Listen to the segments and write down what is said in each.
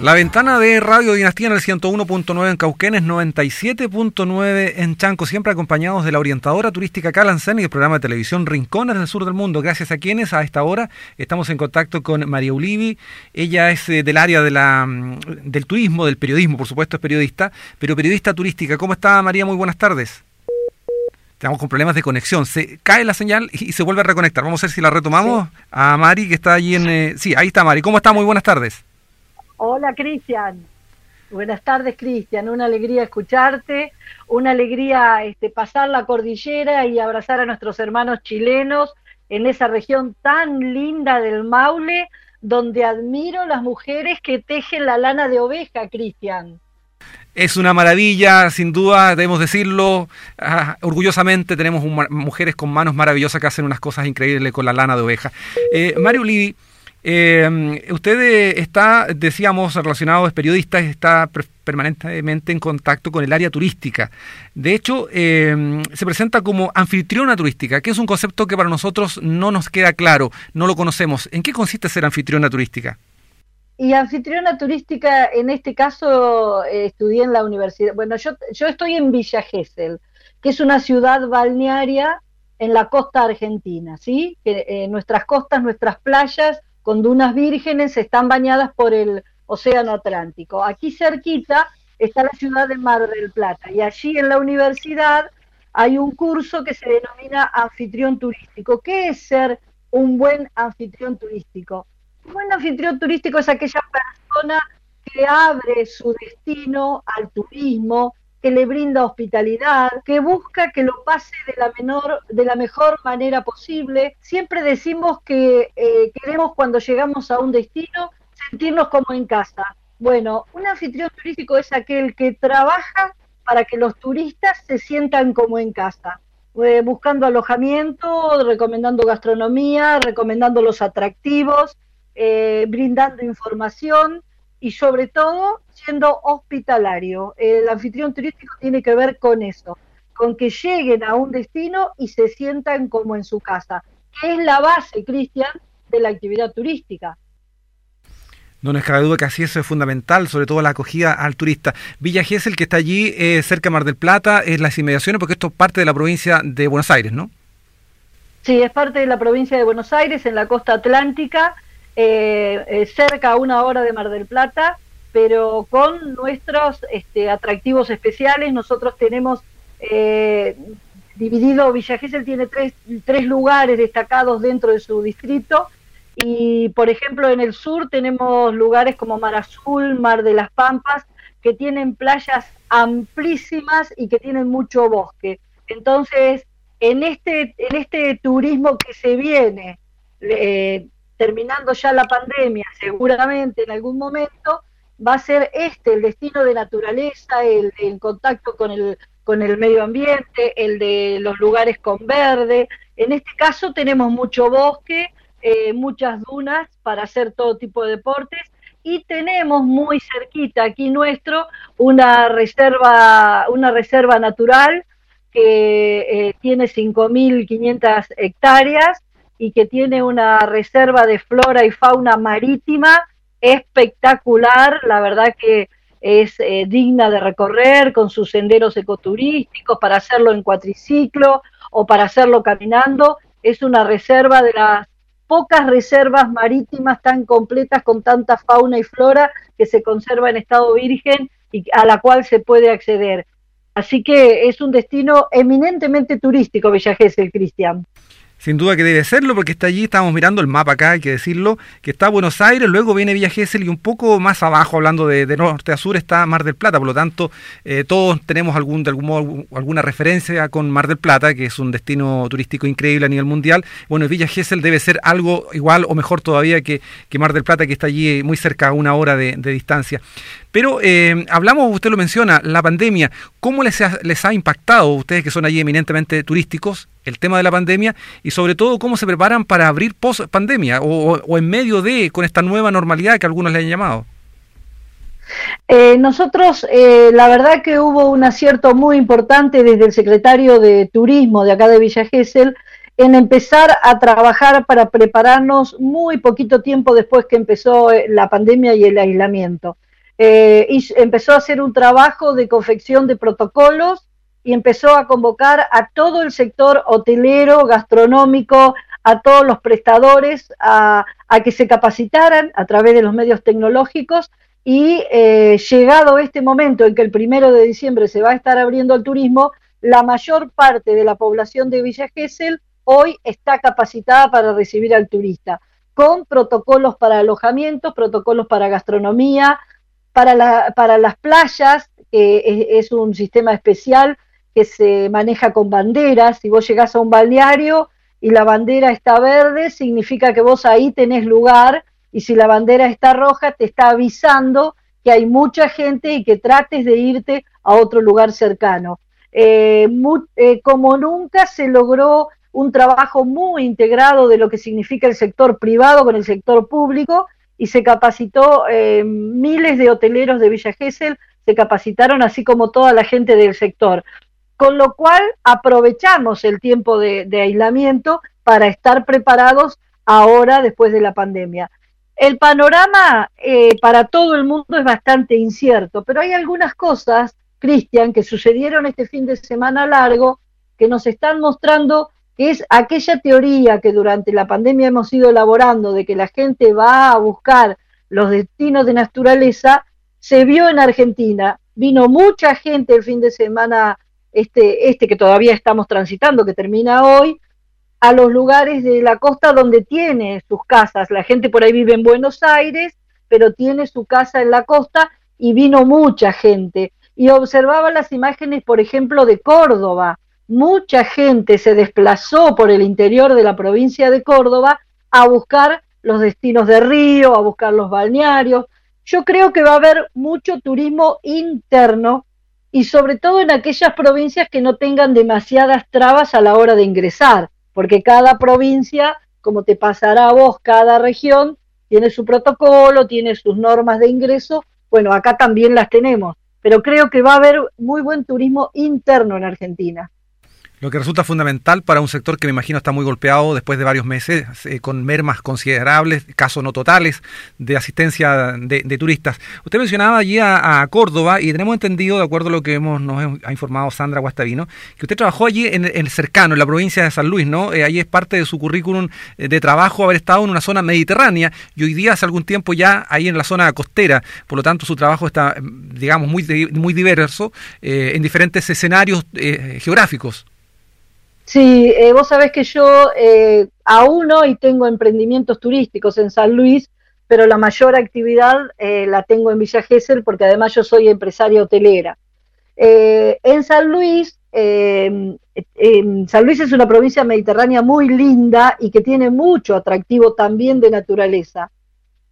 La ventana de Radio Dinastía en el 101.9 en Cauquenes, 97.9 en Chanco, siempre acompañados de la orientadora turística Calancén y el programa de televisión Rincones del Sur del Mundo. Gracias a quienes a esta hora estamos en contacto con María Ulivi. Ella es eh, del área de la, mm, del turismo, del periodismo, por supuesto es periodista, pero periodista turística. ¿Cómo está María? Muy buenas tardes. Estamos con problemas de conexión. Se cae la señal y se vuelve a reconectar. Vamos a ver si la retomamos. A Mari, que está allí en... Eh, sí, ahí está Mari. ¿Cómo está? Muy buenas tardes. Hola Cristian. Buenas tardes Cristian, una alegría escucharte, una alegría este, pasar la cordillera y abrazar a nuestros hermanos chilenos en esa región tan linda del Maule, donde admiro las mujeres que tejen la lana de oveja, Cristian. Es una maravilla, sin duda, debemos decirlo. Ah, orgullosamente tenemos mujeres con manos maravillosas que hacen unas cosas increíbles con la lana de oveja. Eh, Mario Livi, eh, usted eh, está, decíamos, relacionado, es periodista, está permanentemente en contacto con el área turística. De hecho, eh, se presenta como anfitriona turística, que es un concepto que para nosotros no nos queda claro, no lo conocemos. ¿En qué consiste ser anfitriona turística? Y anfitriona turística, en este caso, eh, estudié en la universidad. Bueno, yo, yo estoy en Villa Gesell, que es una ciudad balnearia en la costa argentina, ¿sí? Que, nuestras costas, nuestras playas con dunas vírgenes, están bañadas por el Océano Atlántico. Aquí cerquita está la ciudad de Mar del Plata y allí en la universidad hay un curso que se denomina anfitrión turístico. ¿Qué es ser un buen anfitrión turístico? Un buen anfitrión turístico es aquella persona que abre su destino al turismo, que le brinda hospitalidad, que busca que lo pase de la menor, de la mejor manera posible. Siempre decimos que eh, queremos cuando llegamos a un destino sentirnos como en casa. Bueno, un anfitrión turístico es aquel que trabaja para que los turistas se sientan como en casa, eh, buscando alojamiento, recomendando gastronomía, recomendando los atractivos, eh, brindando información y sobre todo siendo hospitalario. El anfitrión turístico tiene que ver con eso, con que lleguen a un destino y se sientan como en su casa, que es la base, Cristian, de la actividad turística. No nos cabe duda que así eso es fundamental, sobre todo la acogida al turista. Villa Gesell, que está allí eh, cerca de Mar del Plata, es las inmediaciones, porque esto es parte de la provincia de Buenos Aires, ¿no? Sí, es parte de la provincia de Buenos Aires, en la costa atlántica, eh, eh, cerca a una hora de Mar del Plata, pero con nuestros este, atractivos especiales. Nosotros tenemos eh, dividido, Villa Gesell tiene tres, tres lugares destacados dentro de su distrito. Y, por ejemplo, en el sur tenemos lugares como Mar Azul, Mar de las Pampas, que tienen playas amplísimas y que tienen mucho bosque. Entonces, en este, en este turismo que se viene, terminando ya la pandemia, seguramente en algún momento, va a ser este el destino de naturaleza, el, contacto con el, con el medio ambiente, el de los lugares con verde. En este caso tenemos mucho bosque, eh, muchas dunas para hacer todo tipo de deportes y tenemos muy cerquita aquí nuestro una reserva, una reserva natural que eh, tiene 5.500 hectáreas y que tiene una reserva de flora y fauna marítima espectacular, la verdad que es eh, digna de recorrer con sus senderos ecoturísticos para hacerlo en cuatriciclo o para hacerlo caminando. Es una reserva de las pocas reservas marítimas tan completas con tanta fauna y flora que se conserva en estado virgen y a la cual se puede acceder. Así que es un destino eminentemente turístico Villa el Cristian. Sin duda que debe serlo, porque está allí, estamos mirando el mapa acá, hay que decirlo, que está Buenos Aires, luego viene Villa Gesell y un poco más abajo, hablando de, norte a sur, está Mar del Plata. Por lo tanto, eh, todos tenemos algún, de algún modo, alguna referencia con Mar del Plata, que es un destino turístico increíble a nivel mundial. Bueno, Villa Gesell debe ser algo igual o mejor todavía que, Mar del Plata, que está allí muy cerca, a una hora de, de distancia. Pero eh, hablamos, usted lo menciona, la pandemia, ¿cómo les ha, les ha impactado, ustedes que son allí eminentemente turísticos, el tema de la pandemia y sobre todo cómo se preparan para abrir post pandemia o, en medio de, con esta nueva normalidad que algunos le han llamado? Eh, nosotros, eh, la verdad que hubo un acierto muy importante desde el secretario de Turismo de acá de Villa Gesell en empezar a trabajar para prepararnos muy poquito tiempo después que empezó la pandemia y el aislamiento. eh, y empezó a hacer un trabajo de confección de protocolos y empezó a convocar a todo el sector hotelero, gastronómico, a todos los prestadores a, que se capacitaran a través de los medios tecnológicos. Y eh, llegado este momento en que el primero de diciembre se va a estar abriendo el turismo, la mayor parte de la población de Villa Gesell hoy está capacitada para recibir al turista, con protocolos para alojamiento, protocolos para gastronomía, para, para las playas, que es, un sistema especial que se maneja con banderas. Si vos llegás a un balneario y la bandera está verde, significa que vos ahí tenés lugar, y si la bandera está roja, te está avisando que hay mucha gente y que trates de irte a otro lugar cercano. Eh, eh, como nunca se logró un trabajo muy integrado de lo que significa el sector privado con el sector público y se capacitó eh, miles de hoteleros de Villa Gesell, se capacitaron así como toda la gente del sector. Con lo cual aprovechamos el tiempo de, aislamiento para estar preparados ahora después de la pandemia. El panorama para todo el mundo es bastante incierto, pero hay algunas cosas Cristian, que sucedieron este fin de semana largo, que nos están mostrando que es aquella teoría que durante la pandemia hemos ido elaborando de que la gente va a buscar los destinos de naturaleza, se vio en Argentina. Vino mucha gente el fin de semana, este, este que todavía estamos transitando, que termina hoy, a los lugares de la costa donde tiene sus casas. La gente por ahí vive en Buenos Aires, pero tiene su casa en la costa y vino mucha gente y observaba las imágenes, por ejemplo, de Córdoba. Mucha gente se desplazó por el interior de la provincia de Córdoba a buscar los destinos de río, a buscar los balnearios. Yo creo que va a haber mucho turismo interno y sobre todo en aquellas provincias que no tengan demasiadas trabas a la hora de ingresar, porque cada provincia, como te pasará a vos, cada región tiene su protocolo, tiene sus normas de ingreso. Bueno, acá también las tenemos pero creo que va a haber muy buen turismo interno en Argentina lo que resulta fundamental para un sector que me imagino está muy golpeado después de varios meses, eh, con mermas considerables, casos no totales de asistencia de, turistas. Usted mencionaba allí a, Córdoba y tenemos entendido, de acuerdo a lo que hemos, nos ha informado Sandra Guastavino, que usted trabajó allí en, el cercano, en la provincia de San Luis, ¿no? Eh, allí es parte de su currículum eh, de trabajo haber estado en una zona mediterránea y hoy día hace algún tiempo ya ahí en la zona costera. Por lo tanto, su trabajo está, digamos, muy, muy diverso en diferentes escenarios geográficos. Sí, eh, vos sabés que yo eh, aún hoy tengo emprendimientos turísticos en San Luis, pero la mayor actividad eh, la tengo en Villa Gesell porque además yo soy empresaria hotelera. en San Luis, San Luis es una provincia mediterránea muy linda y que tiene mucho atractivo también de naturaleza.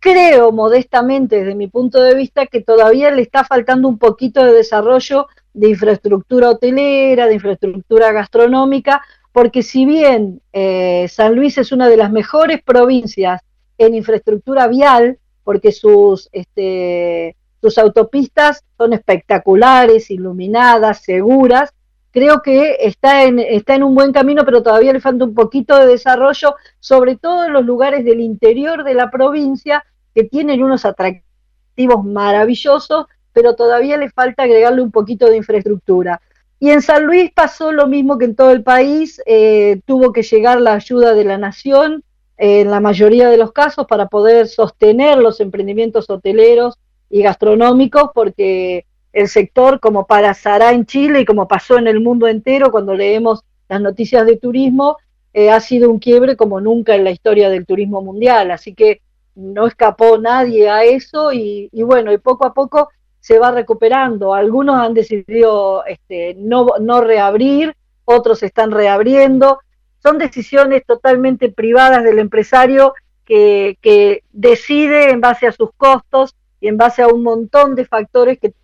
Creo modestamente desde mi punto de vista que todavía le está faltando un poquito de desarrollo de infraestructura hotelera, de infraestructura gastronómica, porque si bien eh, San Luis es una de las mejores provincias en infraestructura vial, porque sus, este, sus autopistas son espectaculares, iluminadas, seguras, creo que está en, está en un buen camino, pero todavía le falta un poquito de desarrollo, sobre todo en los lugares del interior de la provincia, que tienen unos atractivos maravillosos, pero todavía le falta agregarle un poquito de infraestructura. Y en San Luis pasó lo mismo que en todo el país, eh, tuvo que llegar la ayuda de la nación eh, en la mayoría de los casos para poder sostener los emprendimientos hoteleros y gastronómicos, porque el sector, como pasará en Chile y como pasó en el mundo entero cuando leemos las noticias de turismo, eh, ha sido un quiebre como nunca en la historia del turismo mundial. Así que no escapó nadie a eso y, y bueno, y poco a poco se va recuperando. Algunos han decidido este, no, no reabrir, otros están reabriendo. Son decisiones totalmente privadas del empresario que, que decide en base a sus costos y en base a un montón de factores que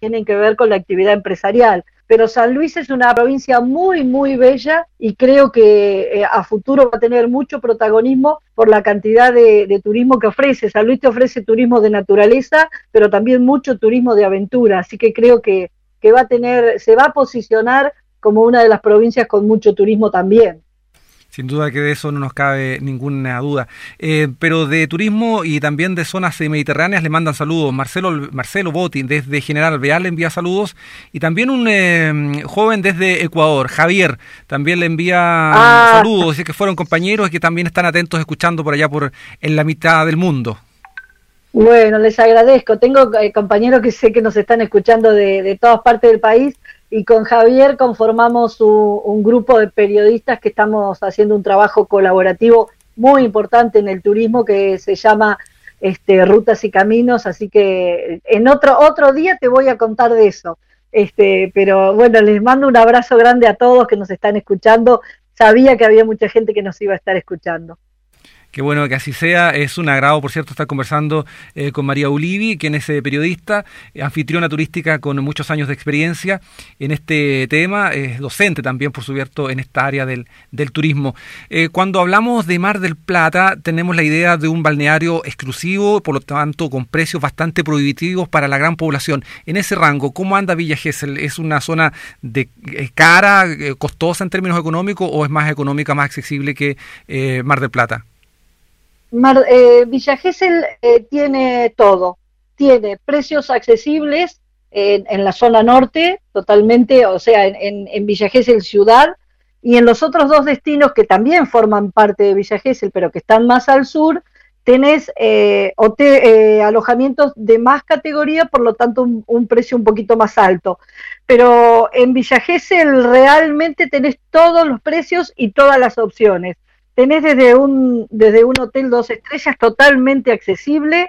tienen que ver con la actividad empresarial pero San Luis es una provincia muy, muy bella y creo que eh, a futuro va a tener mucho protagonismo por la cantidad de, turismo que ofrece. San Luis te ofrece turismo de naturaleza, pero también mucho turismo de aventura, así que creo que, va a tener, se va a posicionar como una de las provincias con mucho turismo también. Sin duda que de eso no nos cabe ninguna duda. Eh, pero de turismo y también de zonas mediterráneas le mandan saludos. Marcelo, Marcelo Botti desde General Alvear le envía saludos. Y también un eh, joven desde Ecuador, Javier, también le envía ah. saludos. Dice que fueron compañeros y que también están atentos escuchando por allá por en la mitad del mundo. Bueno, les agradezco. Tengo eh, compañeros que sé que nos están escuchando de, de todas partes del país y con Javier conformamos un, grupo de periodistas que estamos haciendo un trabajo colaborativo muy importante en el turismo que se llama este, Rutas y Caminos, así que en otro, otro día te voy a contar de eso. Este, pero bueno, les mando un abrazo grande a todos que nos están escuchando. Sabía que había mucha gente que nos iba a estar escuchando. Qué bueno que así sea. Es un agrado, por cierto, estar conversando eh, con María Ulivi, quien es eh, periodista, anfitriona turística con muchos años de experiencia en este tema, es docente también, por cierto, en esta área del, del turismo. Eh, cuando hablamos de Mar del Plata, tenemos la idea de un balneario exclusivo, por lo tanto, con precios bastante prohibitivos para la gran población. En ese rango, ¿cómo anda Villa Gesell? ¿Es una zona de cara, costosa en términos económicos, o es más económica, más accesible que Mar del Plata? Mar, eh, Villa Gesell eh, tiene todo, tiene precios accesibles en, la zona norte, totalmente, o sea, en, en, Villa Gesell ciudad, y en los otros dos destinos que también forman parte de Villa Gesell, pero que están más al sur, tenés eh, eh, alojamientos de más categoría, por lo tanto un, un, precio un poquito más alto. Pero en Villa Gesell realmente tenés todos los precios y todas las opciones tenés desde un, desde un hotel dos estrellas totalmente accesible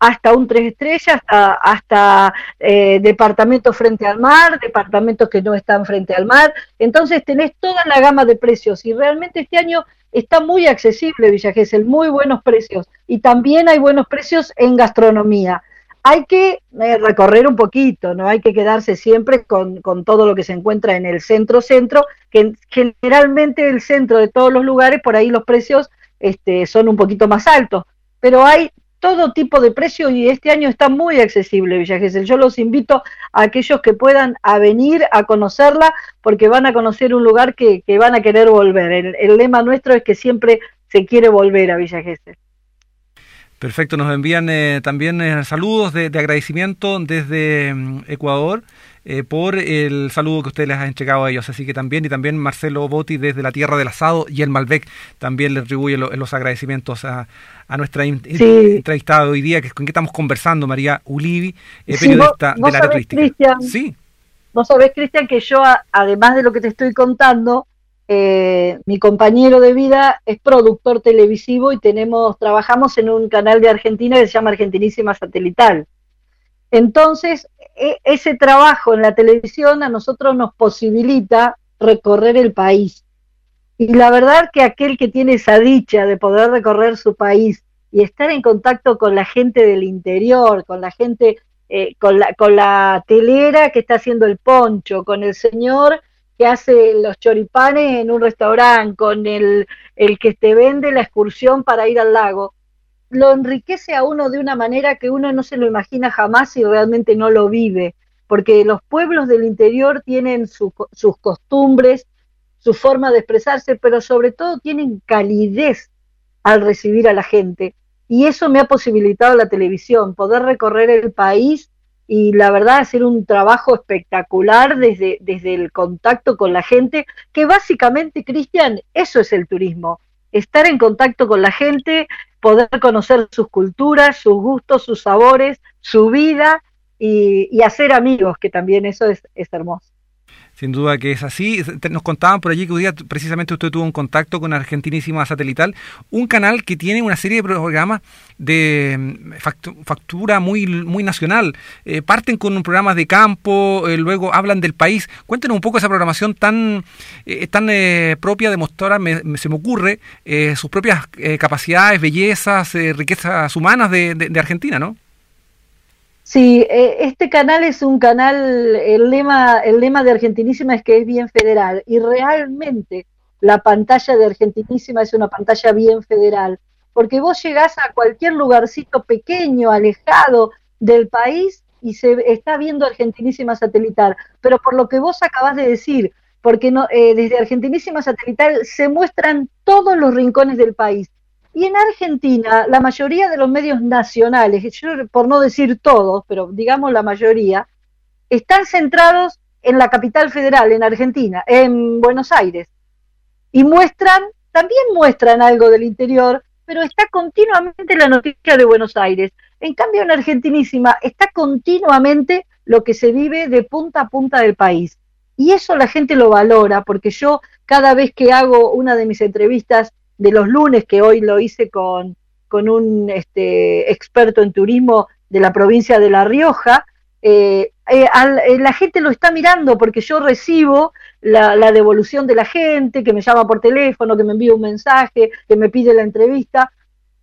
hasta un tres estrellas, hasta, eh, departamentos frente al mar, departamentos que no están frente al mar. Entonces tenés toda la gama de precios y realmente este año está muy accesible Villa Gesell, muy buenos precios. Y también hay buenos precios en gastronomía hay que eh, recorrer un poquito, no hay que quedarse siempre con, todo lo que se encuentra en el centro-centro, que generalmente el centro de todos los lugares, por ahí los precios este, son un poquito más altos, pero hay todo tipo de precios y este año está muy accesible Villa Gesell. Yo los invito a aquellos que puedan a venir a conocerla porque van a conocer un lugar que, van a querer volver. El, el, lema nuestro es que siempre se quiere volver a Villa Gesell. Perfecto, nos envían eh, también eh, saludos de, agradecimiento desde mm, Ecuador eh, por el saludo que ustedes les han entregado a ellos. Así que también, y también Marcelo Botti desde la Tierra del Asado y el Malbec también le atribuye los agradecimientos a, nuestra entrevistada hoy día, que con quien estamos conversando, María Ulivi, periodista de la turística. Sí. Vos sabés, Cristian, que yo, además de lo que te estoy contando, eh, mi compañero de vida es productor televisivo y tenemos, trabajamos en un canal de Argentina que se llama Argentinísima Satelital. Entonces, e, ese trabajo en la televisión a nosotros nos posibilita recorrer el país. Y la verdad que aquel que tiene esa dicha de poder recorrer su país y estar en contacto con la gente del interior, con la gente, eh, con, la, con la telera que está haciendo el poncho, con el señor que hace los choripanes en un restaurante, con el, el que te vende la excursión para ir al lago, lo enriquece a uno de una manera que uno no se lo imagina jamás y realmente no lo vive, porque los pueblos del interior tienen sus costumbres, su forma de expresarse, pero sobre todo tienen calidez al recibir a la gente. Y eso me ha posibilitado la televisión, poder recorrer el país y la verdad hacer un trabajo espectacular desde, desde el contacto con la gente, que básicamente, Cristian, eso es el turismo, estar en contacto con la gente, poder conocer sus culturas, sus gustos, sus sabores, su vida y, hacer amigos, que también eso es, es hermoso. Sin duda que es así. Nos contaban por allí que hoy día precisamente usted tuvo un contacto con Argentinísima Satelital, un canal que tiene una serie de programas de mm, factura muy, muy nacional. Eh, parten con programas de campo, eh, luego hablan del país. Cuéntenos un poco esa programación tan, eh, tan propia de mostrar, se me ocurre, sus propias capacidades, bellezas, riquezas humanas de, de Argentina, ¿no? Sí, eh, este canal es un canal, el lema, el lema de Argentinísima es que es bien federal y realmente la pantalla de Argentinísima es una pantalla bien federal, porque vos llegás a cualquier lugarcito pequeño, alejado del país y se está viendo Argentinísima satelital, pero por lo que vos acabás de decir, porque no, eh, desde Argentinísima Satelital se muestran todos los rincones del país. Y en Argentina, la mayoría de los medios nacionales, por no decir todos, pero digamos la mayoría, están centrados en la capital federal, en Argentina, en Buenos Aires. Y muestran, también muestran algo del interior, pero está continuamente la noticia de Buenos Aires. En cambio, en Argentinísima está continuamente lo que se vive de punta a punta del país. Y eso la gente lo valora, porque yo cada vez que hago una de mis entrevistas de los lunes, que hoy lo hice con, con un este, experto en turismo de la provincia de La Rioja, eh, eh, eh, la gente lo está mirando porque yo recibo la, devolución de la gente, que me llama por teléfono, que me envía un mensaje, que me pide la entrevista.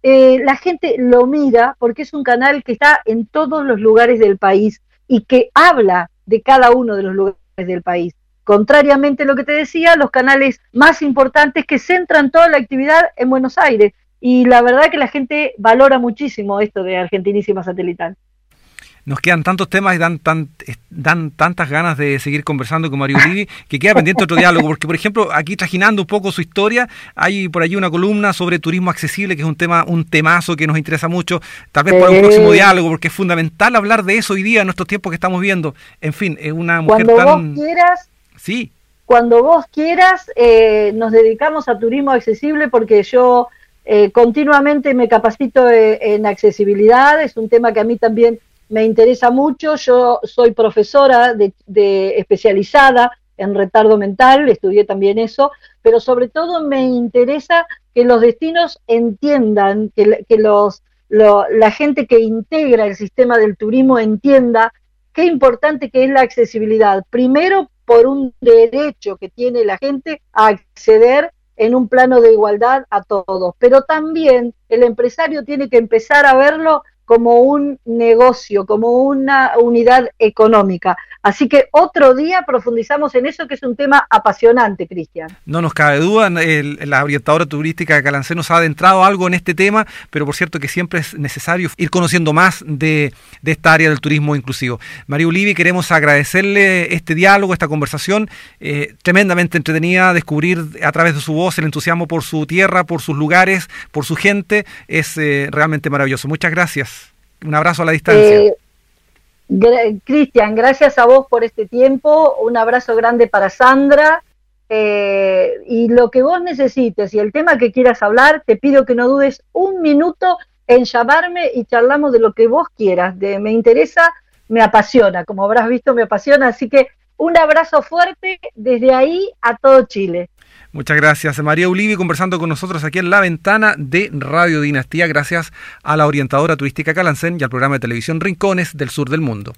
la gente lo mira porque es un canal que está en todos los lugares del país y que habla de cada uno de los lugares del país. Contrariamente a lo que te decía, los canales más importantes que centran toda la actividad en Buenos Aires. Y la verdad que la gente valora muchísimo esto de Argentinísima Satelital nos quedan tantos temas y dan, tan, dan tantas ganas de seguir conversando con Mario Olivi que queda pendiente otro diálogo, porque por ejemplo, aquí trajinando un poco su historia, hay por allí una columna sobre turismo accesible, que es un tema, un temazo que nos interesa mucho, tal vez para un próximo diálogo, porque es fundamental hablar de eso hoy día, en nuestros tiempos que estamos viendo. En fin, es una mujer Cuando Vos quieras, sí. Cuando vos quieras, eh, nos dedicamos a turismo accesible porque yo eh, continuamente me capacito eh, en accesibilidad, es un tema que a mí también me interesa mucho. Yo soy profesora de, especializada en retardo mental, estudié también eso, pero sobre todo me interesa que los destinos entiendan, que, los, la gente que integra el sistema del turismo entienda qué importante que es la accesibilidad. Primero, por un derecho que tiene la gente a acceder en un plano de igualdad a todos, pero también el empresario tiene que empezar a verlo como un negocio, como una unidad económica. Así que otro día profundizamos en eso, que es un tema apasionante, Cristian. No nos cabe duda, la orientadora turística de Calancé nos ha adentrado algo en este tema, pero por cierto que siempre es necesario ir conociendo más de, esta área del turismo inclusivo. María Ulivi, queremos agradecerle este diálogo, esta conversación, eh, tremendamente entretenida, descubrir a través de su voz el entusiasmo por su tierra, por sus lugares, por su gente, es eh, realmente maravilloso. Muchas gracias. Un abrazo a la distancia. Eh, Cristian, gracias a vos por este tiempo. Un abrazo grande para Sandra. Eh, y lo que vos necesites y el tema que quieras hablar, te pido que no dudes un minuto en llamarme y charlamos de lo que vos quieras. De, me interesa, me apasiona. Como habrás visto, me apasiona. Así que un abrazo fuerte desde ahí a todo Chile. Muchas gracias. María Ulivi conversando con nosotros aquí en la ventana de Radio Dinastía, gracias a la orientadora turística Calancén y al programa de televisión Rincones del Sur del Mundo.